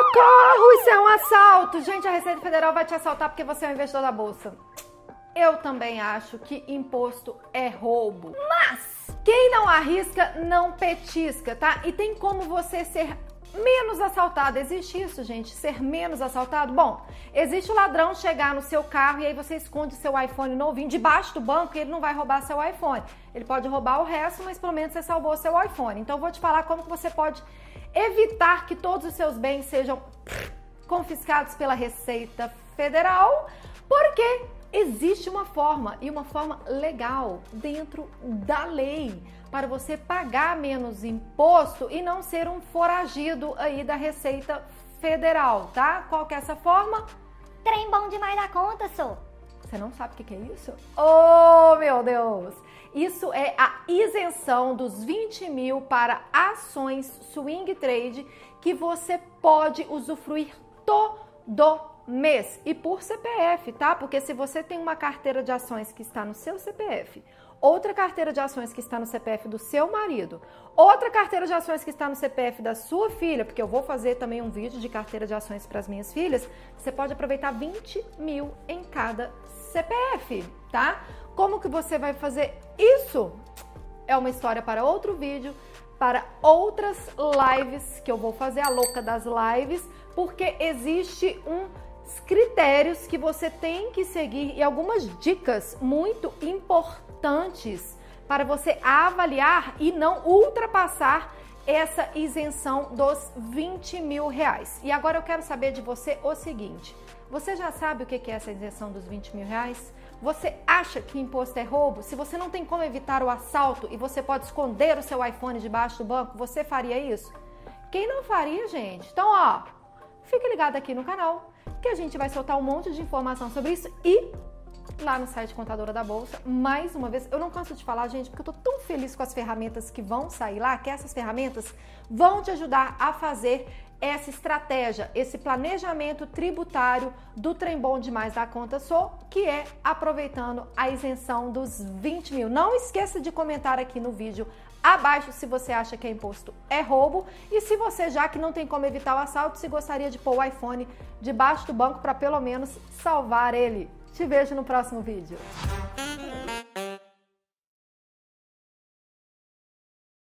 Socorro, isso é um assalto! Gente, a Receita Federal vai te assaltar porque você é um investidor da bolsa. Eu também acho que imposto é roubo. Mas quem não arrisca, não petisca, tá? E tem como você ser menos assaltado. Existe isso, gente? Ser menos assaltado? Bom, existe o ladrão chegar no seu carro e aí você esconde seu iPhone novinho debaixo do banco e ele não vai roubar seu iPhone. Ele pode roubar o resto, mas pelo menos você salvou seu iPhone. Então eu vou te falar como que você pode evitar que todos os seus bens sejam confiscados pela Receita Federal, porque existe uma forma e uma forma legal dentro da lei para você pagar menos imposto e não ser um foragido aí da Receita Federal, tá? Qual que é essa forma? Trem bom demais da conta, sou. Você não sabe o que é isso? Oh, meu Deus! Isso é a isenção dos 20 mil para ações swing trade que você pode usufruir todo mês e por CPF, tá? Porque se você tem uma carteira de ações que está no seu CPF, outra carteira de ações que está no CPF do seu marido, outra carteira de ações que está no CPF da sua filha, porque eu vou fazer também um vídeo de carteira de ações para as minhas filhas, você pode aproveitar 20 mil em cada CPF, tá? Como que você vai fazer isso? É uma história para outro vídeo, para outras lives que eu vou fazer, a louca das lives, porque existe um critérios que você tem que seguir e algumas dicas muito importantes para você avaliar e não ultrapassar essa isenção dos 20 mil reais. E agora eu quero saber de você o seguinte: você já sabe o que é essa isenção dos 20 mil reais? Você acha que imposto é roubo? Se você não tem como evitar o assalto e você pode esconder o seu iPhone debaixo do banco, você faria isso? Quem não faria, gente? Então, ó, fique ligado aqui no canal que a gente vai soltar um monte de informação sobre isso e lá no site Contadora da Bolsa, mais uma vez, eu não canso de falar, gente, porque eu tô tão feliz com as ferramentas que vão sair lá, que essas ferramentas vão te ajudar a fazer essa estratégia, esse planejamento tributário do trem bom demais da conta sou, que é aproveitando a isenção dos 20 mil. Não esqueça de comentar aqui no vídeo abaixo se você acha que é imposto é roubo e se você já que não tem como evitar o assalto, se gostaria de pôr o iPhone debaixo do banco para pelo menos salvar ele. Te vejo no próximo vídeo.